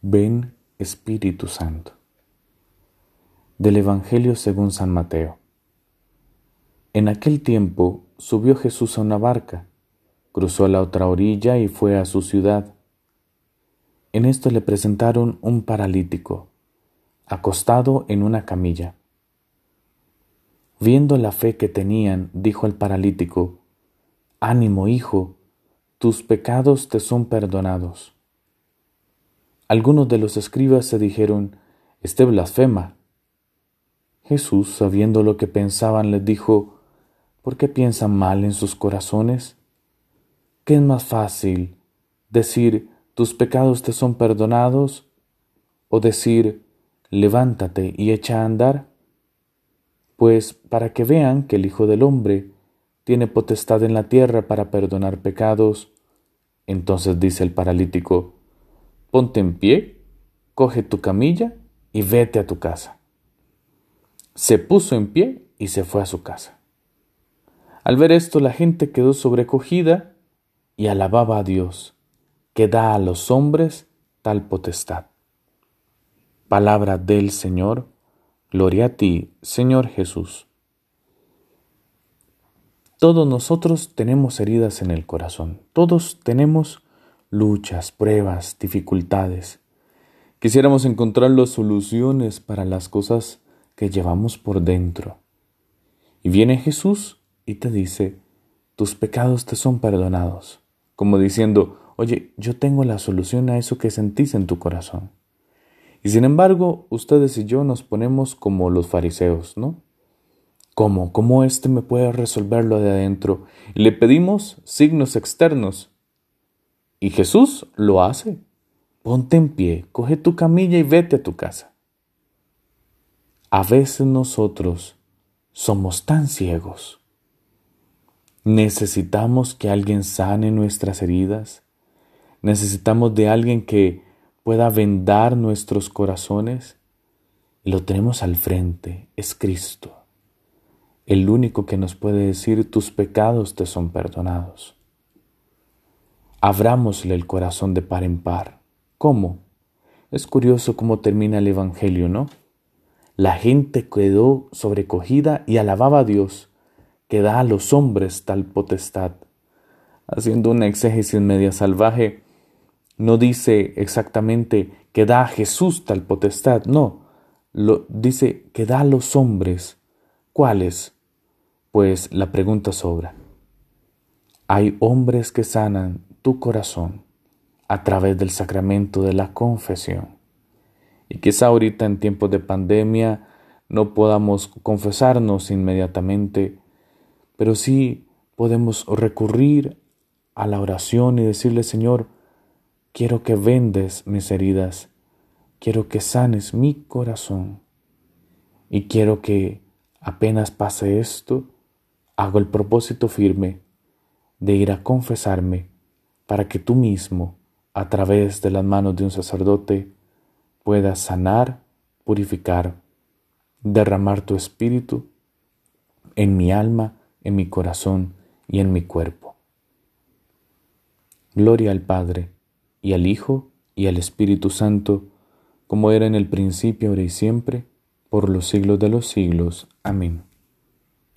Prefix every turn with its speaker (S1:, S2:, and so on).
S1: Ven Espíritu Santo. Del Evangelio según San Mateo. En aquel tiempo subió Jesús a una barca, cruzó la otra orilla y fue a su ciudad. En esto le presentaron un paralítico, acostado en una camilla. Viendo la fe que tenían, dijo el paralítico, Ánimo, hijo, tus pecados te son perdonados. Algunos de los escribas se dijeron, Este blasfema. Jesús, sabiendo lo que pensaban, les dijo, ¿por qué piensan mal en sus corazones? ¿Qué es más fácil, decir, tus pecados te son perdonados, o decir, levántate y echa a andar? Pues para que vean que el Hijo del Hombre tiene potestad en la tierra para perdonar pecados, entonces dice el paralítico, ponte en pie, coge tu camilla y vete a tu casa. Se puso en pie y se fue a su casa. Al ver esto la gente quedó sobrecogida y alababa a Dios, que da a los hombres tal potestad. Palabra del Señor, gloria a ti, Señor Jesús. Todos nosotros tenemos heridas en el corazón, todos tenemos luchas, pruebas, dificultades. Quisiéramos encontrar las soluciones para las cosas que llevamos por dentro. Y viene Jesús y te dice, tus pecados te son perdonados, como diciendo, oye, yo tengo la solución a eso que sentís en tu corazón. Y sin embargo, ustedes y yo nos ponemos como los fariseos, ¿no? ¿Cómo? ¿Cómo éste me puede resolverlo de adentro? Y le pedimos signos externos, y Jesús lo hace. Ponte en pie, coge tu camilla y vete a tu casa. A veces nosotros somos tan ciegos. Necesitamos que alguien sane nuestras heridas. Necesitamos de alguien que pueda vendar nuestros corazones. Y lo tenemos al frente, es Cristo, el único que nos puede decir tus pecados te son perdonados. Abrámosle el corazón de par en par. ¿Cómo? Es curioso cómo termina el Evangelio, ¿no? La gente quedó sobrecogida y alababa a Dios, que da a los hombres tal potestad. Haciendo una exégesis media salvaje, no dice exactamente que da a Jesús tal potestad, no, lo, dice que da a los hombres. ¿Cuáles? Pues la pregunta sobra. Hay hombres que sanan tu corazón a través del sacramento de la confesión. Y quizá ahorita en tiempos de pandemia no podamos confesarnos inmediatamente, pero sí podemos recurrir a la oración y decirle, Señor, quiero que vendes mis heridas, quiero que sanes mi corazón y quiero que apenas pase esto, hago el propósito firme de ir a confesarme para que tú mismo, a través de las manos de un sacerdote, puedas sanar, purificar, derramar tu espíritu en mi alma, en mi corazón y en mi cuerpo. Gloria al Padre, y al Hijo, y al Espíritu Santo, como era en el principio, ahora y siempre, por los siglos de los siglos. Amén.